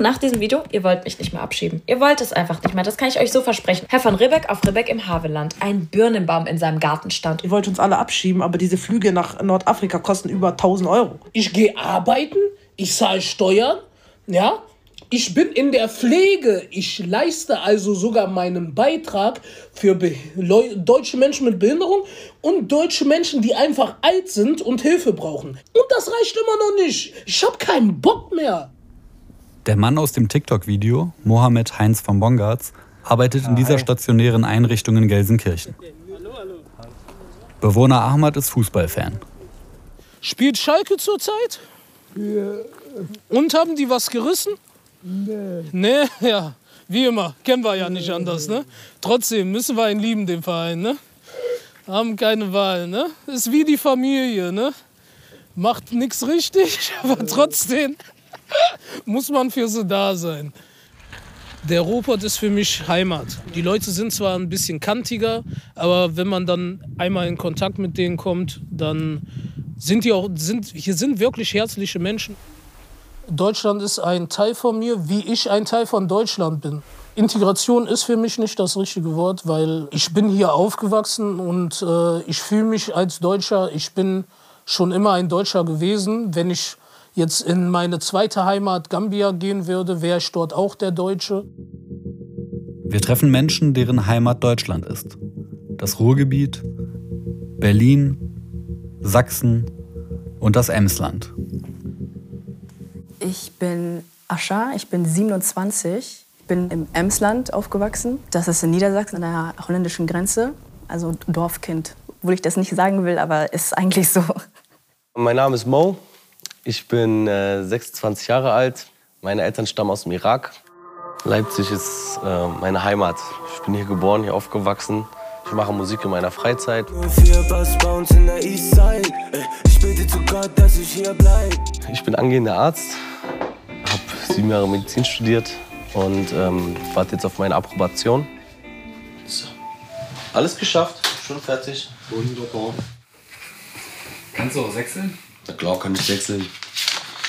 Nach diesem Video, ihr wollt mich nicht mehr abschieben. Ihr wollt es einfach nicht mehr. Das kann ich euch so versprechen. Herr von Ribbeck auf Ribbeck im Havelland. Ein Birnenbaum in seinem Garten stand. Ihr wollt uns alle abschieben, aber diese Flüge nach Nordafrika kosten über 1000 Euro. Ich gehe arbeiten, ich zahle Steuern, ja. Ich bin in der Pflege. Ich leiste also sogar meinen Beitrag für Be Leu deutsche Menschen mit Behinderung und deutsche Menschen, die einfach alt sind und Hilfe brauchen. Und das reicht immer noch nicht. Ich habe keinen Bock mehr. Der Mann aus dem TikTok-Video, Mohammed Heinz von Bongartz, arbeitet in dieser stationären Einrichtung in Gelsenkirchen. Bewohner Ahmad ist Fußballfan. Spielt Schalke zurzeit? Und haben die was gerissen? Nee. Nee, ja. Wie immer, kennen wir ja nicht anders, ne? Trotzdem müssen wir ihn lieben, den Verein, ne? Haben keine Wahl, ne? Ist wie die Familie, ne? Macht nichts richtig, aber trotzdem muss man für sie da sein. Der Ruhrpott ist für mich Heimat. Die Leute sind zwar ein bisschen kantiger, aber wenn man dann einmal in Kontakt mit denen kommt, dann sind die auch, sind, hier sind wirklich herzliche Menschen. Deutschland ist ein Teil von mir, wie ich ein Teil von Deutschland bin. Integration ist für mich nicht das richtige Wort, weil ich bin hier aufgewachsen und äh, ich fühle mich als Deutscher. Ich bin schon immer ein Deutscher gewesen. Wenn ich jetzt in meine zweite Heimat Gambia gehen würde, wäre ich dort auch der Deutsche. Wir treffen Menschen, deren Heimat Deutschland ist. Das Ruhrgebiet, Berlin, Sachsen und das Emsland. Ich bin Ascha, ich bin 27, bin im Emsland aufgewachsen. Das ist in Niedersachsen an der holländischen Grenze, also Dorfkind. Obwohl ich das nicht sagen will, aber ist eigentlich so. Mein Name ist Mo. Ich bin äh, 26 Jahre alt. Meine Eltern stammen aus dem Irak. Leipzig ist äh, meine Heimat. Ich bin hier geboren, hier aufgewachsen. Ich mache Musik in meiner Freizeit. Ich bin angehender Arzt, habe sieben Jahre Medizin studiert und ähm, warte jetzt auf meine Approbation. So. Alles geschafft, schon fertig. Wunderbar. Kannst du auch wechseln? Na klar, kann ich wechseln.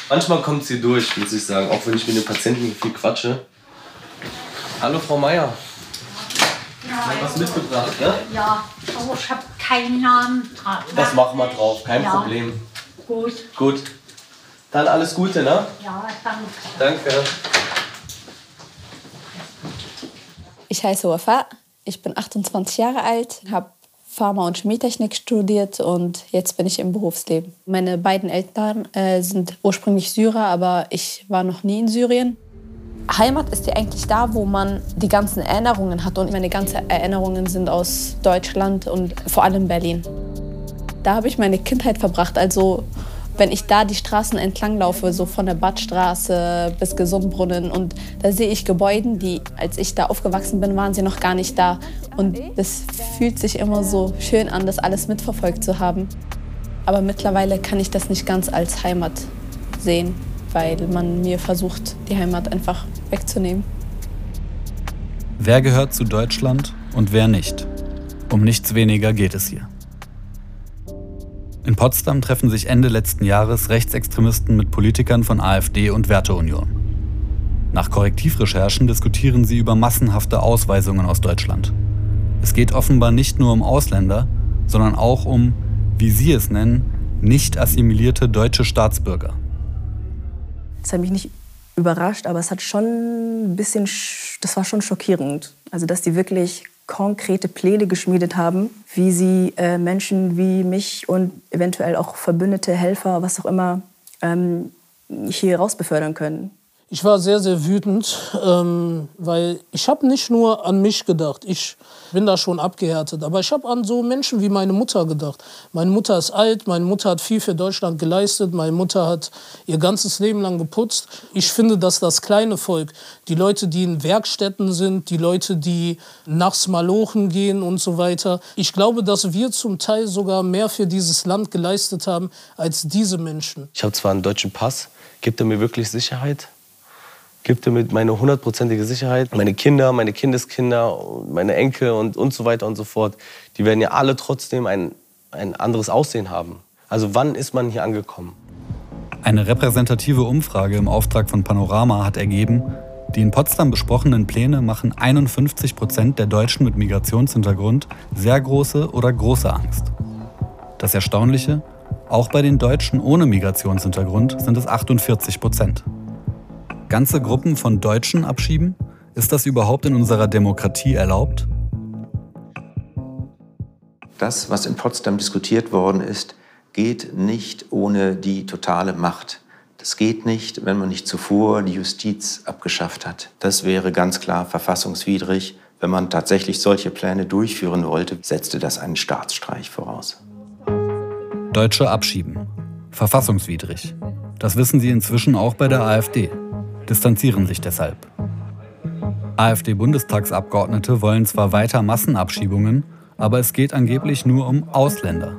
Manchmal kommt sie durch, muss ich sagen, auch wenn ich mit den Patienten viel quatsche. Hallo Frau Meier. Ja, was mitgebracht, ne? Ja, aber ich habe keinen Namen dran. Das machen wir drauf, kein Ja. Problem. Gut, Gut. Dann alles Gute, ne? ja, danke. Danke. Ich heiße Wafa, ich bin 28 Jahre alt, habe Pharma- und Chemietechnik studiert und jetzt bin ich im Berufsleben. Meine beiden Eltern äh, sind ursprünglich Syrer, aber ich war noch nie in Syrien. Heimat ist ja eigentlich da, wo man die ganzen Erinnerungen hat und meine ganzen Erinnerungen sind aus Deutschland und vor allem Berlin. Da habe ich meine Kindheit verbracht, also wenn ich da die Straßen entlang laufe, so von der Badstraße bis Gesundbrunnen und da sehe ich Gebäude, die, als ich da aufgewachsen bin, waren sie noch gar nicht da. Und das fühlt sich immer so schön an, das alles mitverfolgt zu haben. Aber mittlerweile kann ich das nicht ganz als Heimat sehen, weil man mir versucht, die Heimat einfach wegzunehmen. Wer gehört zu Deutschland und wer nicht? Um nichts weniger geht es hier. In Potsdam treffen sich Ende letzten Jahres Rechtsextremisten mit Politikern von AfD und Werteunion. Nach Korrektivrecherchen diskutieren sie über massenhafte Ausweisungen aus Deutschland. Es geht offenbar nicht nur um Ausländer, sondern auch um, wie sie es nennen, nicht assimilierte deutsche Staatsbürger. Das hat mich nicht überrascht, aber es hat schon ein bisschen, sch- das war schon schockierend. Also, dass die wirklich konkrete Pläne geschmiedet haben, wie sie äh, Menschen wie mich und eventuell auch verbündete Helfer, was auch immer, ähm, hier raus befördern können. Ich war sehr, sehr wütend, ähm, weil ich habe nicht nur an mich gedacht. Ich bin da schon abgehärtet. Aber ich habe an so Menschen wie meine Mutter gedacht. Meine Mutter ist alt, meine Mutter hat viel für Deutschland geleistet, meine Mutter hat ihr ganzes Leben lang geputzt. Ich finde, dass das kleine Volk, die Leute, die in Werkstätten sind, die Leute, die nachts malochen gehen und so weiter, ich glaube, dass wir zum Teil sogar mehr für dieses Land geleistet haben als diese Menschen. Ich habe zwar einen deutschen Pass, gibt er mir wirklich Sicherheit? Gibt mir meine hundertprozentige Sicherheit? Meine Kinder, meine Kindeskinder, meine Enkel und, und so weiter und so fort, die werden ja alle trotzdem ein, ein anderes Aussehen haben. Also wann ist man hier angekommen? Eine repräsentative Umfrage im Auftrag von Panorama hat ergeben, die in Potsdam besprochenen Pläne machen 51 Prozent der Deutschen mit Migrationshintergrund sehr große oder große Angst. Das Erstaunliche, auch bei den Deutschen ohne Migrationshintergrund sind es 48 Prozent. Ganze Gruppen von Deutschen abschieben? Ist das überhaupt in unserer Demokratie erlaubt? Das, was in Potsdam diskutiert worden ist, geht nicht ohne die totale Macht. Das geht nicht, wenn man nicht zuvor die Justiz abgeschafft hat. Das wäre ganz klar verfassungswidrig. Wenn man tatsächlich solche Pläne durchführen wollte, setzte das einen Staatsstreich voraus. Deutsche abschieben. Verfassungswidrig. Das wissen sie inzwischen auch bei der AfD. Distanzieren sich deshalb. AfD-Bundestagsabgeordnete wollen zwar weiter Massenabschiebungen, aber es geht angeblich nur um Ausländer.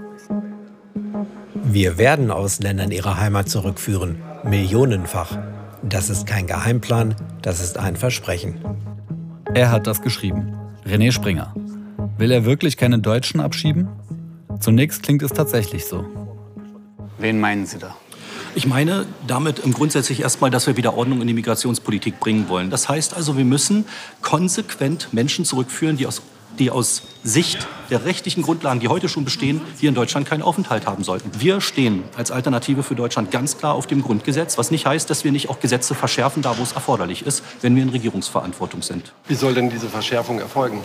Wir werden Ausländer in ihre Heimat zurückführen, millionenfach. Das ist kein Geheimplan, das ist ein Versprechen. Er hat das geschrieben. René Springer. Will er wirklich keine Deutschen abschieben? Zunächst klingt es tatsächlich so. Wen meinen Sie da? Ich meine damit grundsätzlich erstmal, dass wir wieder Ordnung in die Migrationspolitik bringen wollen. Das heißt also, wir müssen konsequent Menschen zurückführen, die aus, die aus Sicht der rechtlichen Grundlagen, die heute schon bestehen, hier in Deutschland keinen Aufenthalt haben sollten. Wir stehen als Alternative für Deutschland ganz klar auf dem Grundgesetz, was nicht heißt, dass wir nicht auch Gesetze verschärfen, da wo es erforderlich ist, wenn wir in Regierungsverantwortung sind. Wie soll denn diese Verschärfung erfolgen?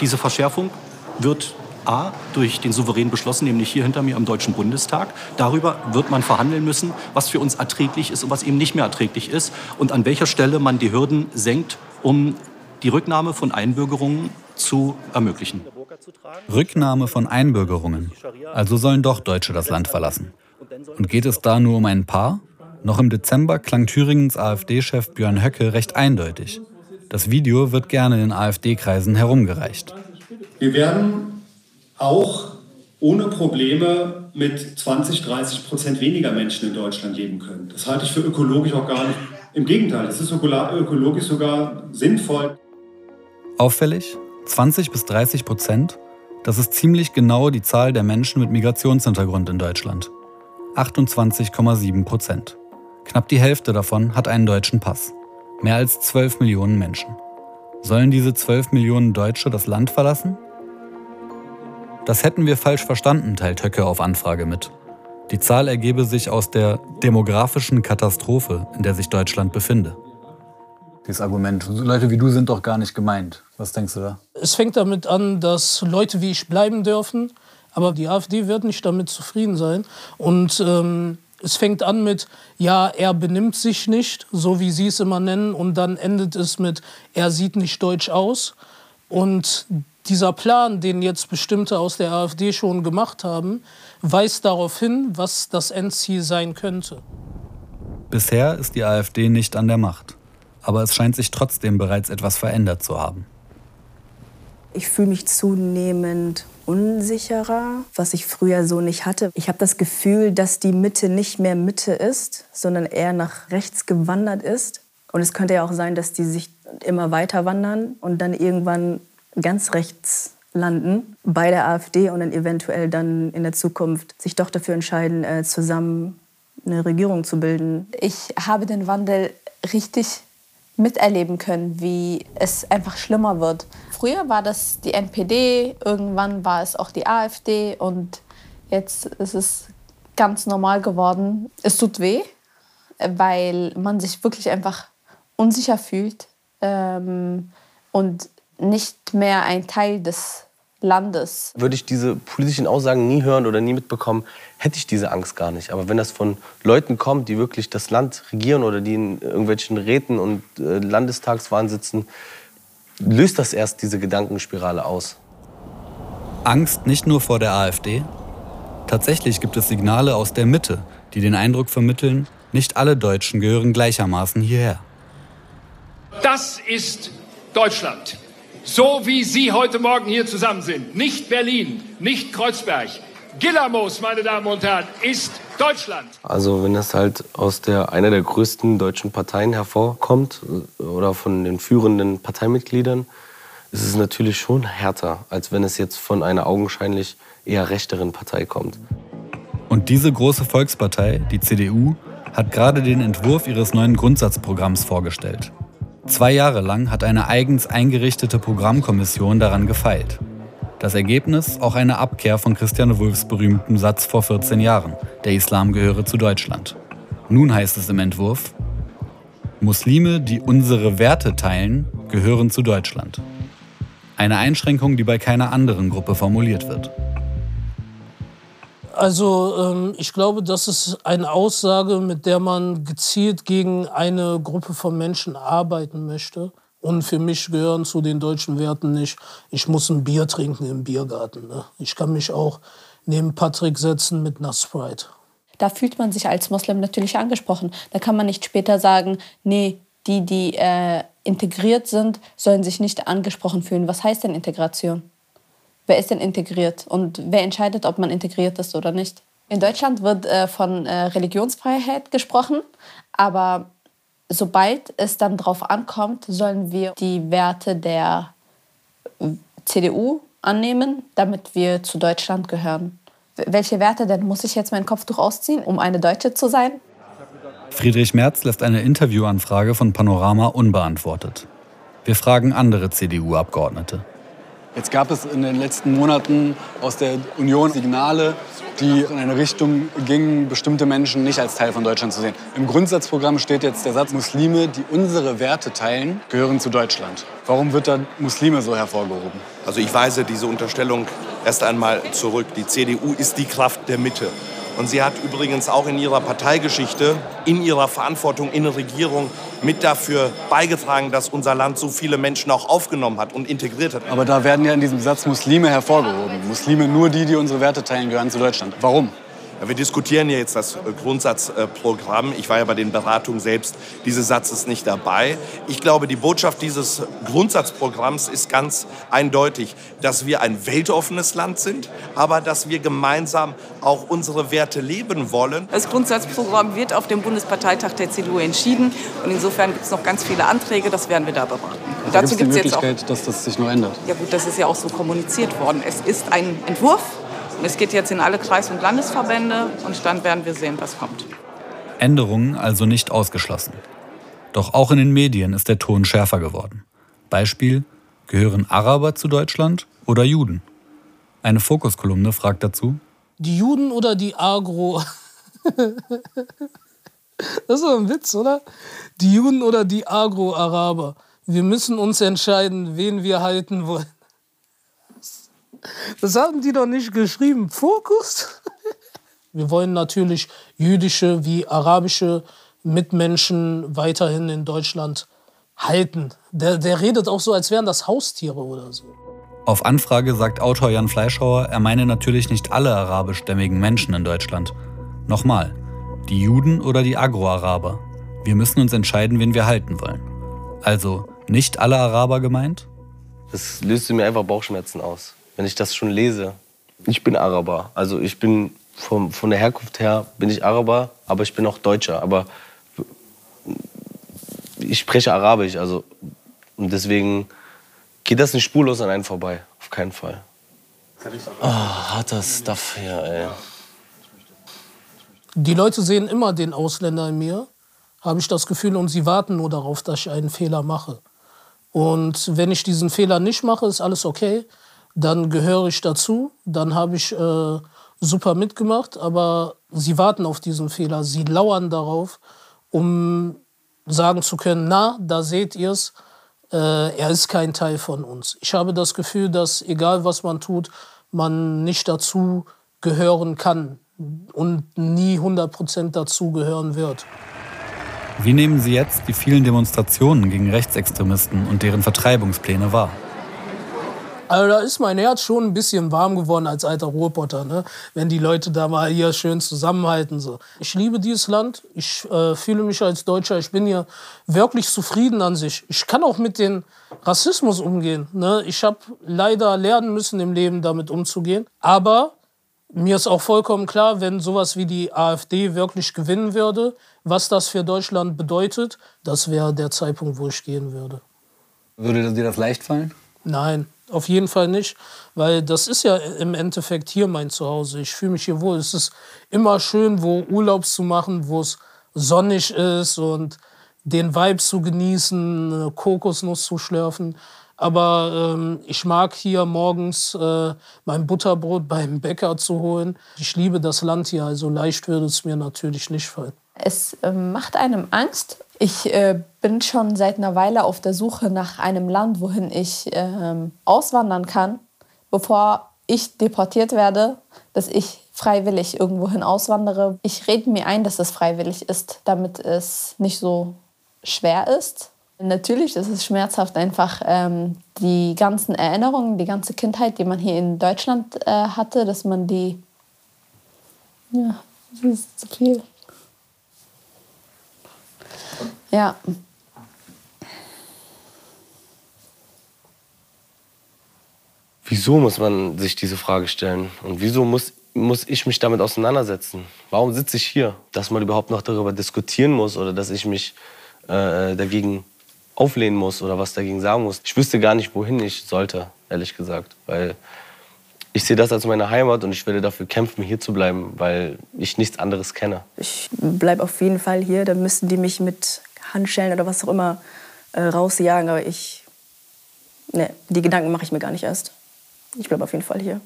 Diese Verschärfung wird A, durch den Souverän beschlossen, nämlich hier hinter mir im Deutschen Bundestag. Darüber wird man verhandeln müssen, was für uns erträglich ist und was eben nicht mehr erträglich ist und an welcher Stelle man die Hürden senkt, um die Rücknahme von Einbürgerungen zu ermöglichen. Rücknahme von Einbürgerungen. Also sollen doch Deutsche das Land verlassen. Und geht es da nur um ein Paar? Noch im Dezember klang Thüringens AfD-Chef Björn Höcke recht eindeutig. Das Video wird gerne in AfD-Kreisen herumgereicht. Wir werden auch ohne Probleme mit 20, 30 Prozent weniger Menschen in Deutschland leben können. Das halte ich für ökologisch auch gar nicht. Im Gegenteil, es ist ökologisch sogar sinnvoll. Auffällig, 20 bis 30 Prozent, das ist ziemlich genau die Zahl der Menschen mit Migrationshintergrund in Deutschland. 28,7 Prozent. Knapp die Hälfte davon hat einen deutschen Pass. Mehr als 12 Millionen Menschen. Sollen diese 12 Millionen Deutsche das Land verlassen? Das hätten wir falsch verstanden, teilt Höcke auf Anfrage mit. Die Zahl ergebe sich aus der demografischen Katastrophe, in der sich Deutschland befinde. Dieses Argument, Leute wie du sind doch gar nicht gemeint. Was denkst du da? Es fängt damit an, dass Leute wie ich bleiben dürfen, aber die AfD wird nicht damit zufrieden sein. Und ähm, es fängt an mit, ja, er benimmt sich nicht, so wie sie es immer nennen, und dann endet es mit, er sieht nicht deutsch aus. Und dieser Plan, den jetzt bestimmte aus der AfD schon gemacht haben, weist darauf hin, was das Endziel sein könnte. Bisher ist die AfD nicht an der Macht, aber es scheint sich trotzdem bereits etwas verändert zu haben. Ich fühle mich zunehmend unsicherer, was ich früher so nicht hatte. Ich habe das Gefühl, dass die Mitte nicht mehr Mitte ist, sondern eher nach rechts gewandert ist. Und es könnte ja auch sein, dass die sich immer weiter wandern und dann irgendwann ganz rechts landen bei der AfD und dann eventuell dann in der Zukunft sich doch dafür entscheiden, äh, zusammen eine Regierung zu bilden. Ich habe den Wandel richtig miterleben können, wie es einfach schlimmer wird. Früher war das die NPD, irgendwann war es auch die AfD und jetzt ist es ganz normal geworden. Es tut weh, weil man sich wirklich einfach unsicher fühlt ähm, und nicht mehr ein Teil des Landes. Würde ich diese politischen Aussagen nie hören oder nie mitbekommen, hätte ich diese Angst gar nicht. Aber wenn das von Leuten kommt, die wirklich das Land regieren oder die in irgendwelchen Räten und äh, Landestagswahlen sitzen, löst das erst diese Gedankenspirale aus. Angst nicht nur vor der AfD? Tatsächlich gibt es Signale aus der Mitte, die den Eindruck vermitteln, nicht alle Deutschen gehören gleichermaßen hierher. Das ist Deutschland. So wie Sie heute Morgen hier zusammen sind. Nicht Berlin, nicht Kreuzberg. Gillamos, meine Damen und Herren, ist Deutschland. Also wenn das halt aus der einer der größten deutschen Parteien hervorkommt oder von den führenden Parteimitgliedern, ist es natürlich schon härter, als wenn es jetzt von einer augenscheinlich eher rechteren Partei kommt. Und diese große Volkspartei, die CDU, hat gerade den Entwurf ihres neuen Grundsatzprogramms vorgestellt. Zwei Jahre lang hat eine eigens eingerichtete Programmkommission daran gefeilt. Das Ergebnis auch eine Abkehr von Christian Wulffs berühmtem Satz vor 14 Jahren, der Islam gehöre zu Deutschland. Nun heißt es im Entwurf, Muslime, die unsere Werte teilen, gehören zu Deutschland. Eine Einschränkung, die bei keiner anderen Gruppe formuliert wird. Also ähm, ich glaube, das ist eine Aussage, mit der man gezielt gegen eine Gruppe von Menschen arbeiten möchte. Und für mich gehören zu den deutschen Werten nicht, ich muss ein Bier trinken im Biergarten. Ne? Ich kann mich auch neben Patrick setzen mit einer Sprite. Da fühlt man sich als Moslem natürlich angesprochen. Da kann man nicht später sagen, nee, die, die äh, integriert sind, sollen sich nicht angesprochen fühlen. Was heißt denn Integration? Wer ist denn integriert und wer entscheidet, ob man integriert ist oder nicht? In Deutschland wird äh, von äh, Religionsfreiheit gesprochen, aber sobald es dann darauf ankommt, sollen wir die Werte der CDU annehmen, damit wir zu Deutschland gehören. Welche Werte denn? Muss ich jetzt mein Kopftuch ausziehen, um eine Deutsche zu sein? Friedrich Merz lässt eine Interviewanfrage von Panorama unbeantwortet. Wir fragen andere CDU-Abgeordnete. Jetzt gab es in den letzten Monaten aus der Union Signale, die in eine Richtung gingen, bestimmte Menschen nicht als Teil von Deutschland zu sehen. Im Grundsatzprogramm steht jetzt der Satz, Muslime, die unsere Werte teilen, gehören zu Deutschland. Warum wird da Muslime so hervorgehoben? Also ich weise diese Unterstellung erst einmal zurück. Die CDU ist die Kraft der Mitte. Und sie hat übrigens auch in ihrer Parteigeschichte, in ihrer Verantwortung in der Regierung mit dafür beigetragen, dass unser Land so viele Menschen auch aufgenommen hat und integriert hat. Aber da werden ja in diesem Satz Muslime hervorgehoben. Muslime, nur die, die unsere Werte teilen, gehören zu Deutschland. Warum? Ja, wir diskutieren ja jetzt das Grundsatzprogramm. Ich war ja bei den Beratungen selbst dieses Satzes nicht dabei. Ich glaube, die Botschaft dieses Grundsatzprogramms ist ganz eindeutig, dass wir ein weltoffenes Land sind, aber dass wir gemeinsam auch unsere Werte leben wollen. Das Grundsatzprogramm wird auf dem Bundesparteitag der CDU entschieden und insofern gibt es noch ganz viele Anträge, das werden wir da beraten. Und dazu gibt es die Möglichkeit, auch, dass das sich nur ändert. Ja gut, das ist ja auch so kommuniziert worden. Es ist ein Entwurf, es geht jetzt in alle Kreis- und Landesverbände und dann werden wir sehen, was kommt. Änderungen also nicht ausgeschlossen. Doch auch in den Medien ist der Ton schärfer geworden. Beispiel: Gehören Araber zu Deutschland oder Juden? Eine Fokuskolumne fragt dazu: Die Juden oder die Agro? das ist doch ein Witz, oder? Die Juden oder die Agro-Araber? Wir müssen uns entscheiden, wen wir halten wollen. Das haben die doch nicht geschrieben. Fokus? Wir wollen natürlich jüdische wie arabische Mitmenschen weiterhin in Deutschland halten. Der, der redet auch so, als wären das Haustiere oder so. Auf Anfrage sagt Autor Jan Fleischhauer, er meine natürlich nicht alle arabischstämmigen Menschen in Deutschland. Nochmal, die Juden oder die Agro-Araber. Wir müssen uns entscheiden, wen wir halten wollen. Also nicht alle Araber gemeint? Das löst mir einfach Bauchschmerzen aus wenn ich das schon lese. Ich bin Araber. Also ich bin vom, von der Herkunft her bin ich Araber, aber ich bin auch Deutscher. Aber ich spreche Arabisch, also und deswegen geht das nicht spurlos an einen vorbei. Auf keinen Fall. Oh, harter Stuff hier, ey. Die Leute sehen immer den Ausländer in mir, habe ich das Gefühl, und sie warten nur darauf, dass ich einen Fehler mache. Und wenn ich diesen Fehler nicht mache, ist alles okay dann gehöre ich dazu, dann habe ich äh, super mitgemacht, aber sie warten auf diesen Fehler, sie lauern darauf, um sagen zu können, na, da seht ihr es, äh, er ist kein Teil von uns. Ich habe das Gefühl, dass egal was man tut, man nicht dazu gehören kann und nie 100% dazu gehören wird. Wie nehmen Sie jetzt die vielen Demonstrationen gegen Rechtsextremisten und deren Vertreibungspläne wahr? Also da ist mein Herz schon ein bisschen warm geworden als alter Ruhrpotter, ne? wenn die Leute da mal hier schön zusammenhalten. So. Ich liebe dieses Land, ich äh, fühle mich als Deutscher, ich bin hier wirklich zufrieden an sich. Ich kann auch mit dem Rassismus umgehen. Ne? Ich habe leider lernen müssen im Leben damit umzugehen. Aber mir ist auch vollkommen klar, wenn sowas wie die AfD wirklich gewinnen würde, was das für Deutschland bedeutet, das wäre der Zeitpunkt, wo ich gehen würde. Würde dir das leicht fallen? Nein, auf jeden Fall nicht, weil das ist ja im Endeffekt hier mein Zuhause. Ich fühle mich hier wohl. Es ist immer schön, wo Urlaubs zu machen, wo es sonnig ist und den Vibe zu genießen, Kokosnuss zu schlürfen. Aber ähm, ich mag hier morgens äh, mein Butterbrot beim Bäcker zu holen. Ich liebe das Land hier, also leicht würde es mir natürlich nicht fallen. Es äh, macht einem Angst. Ich äh, bin schon seit einer Weile auf der Suche nach einem Land, wohin ich ähm, auswandern kann, bevor ich deportiert werde, dass ich freiwillig irgendwohin auswandere. Ich rede mir ein, dass es freiwillig ist, damit es nicht so schwer ist. Natürlich ist es schmerzhaft, einfach ähm, die ganzen Erinnerungen, die ganze Kindheit, die man hier in Deutschland äh, hatte, dass man die. Ja, das ist zu viel. Ja. Wieso muss man sich diese Frage stellen? Und wieso muss, muss ich mich damit auseinandersetzen? Warum sitze ich hier? Dass man überhaupt noch darüber diskutieren muss oder dass ich mich äh, dagegen auflehnen muss oder was dagegen sagen muss. Ich wüsste gar nicht, wohin ich sollte, ehrlich gesagt. Weil ich sehe das als meine Heimat und ich werde dafür kämpfen, hier zu bleiben, weil ich nichts anderes kenne. Ich bleibe auf jeden Fall hier. Dann müssten die mich mit Handschellen oder was auch immer äh, rausjagen. Aber ich, ne, die Gedanken mache ich mir gar nicht erst. Ich bleibe auf jeden Fall hier.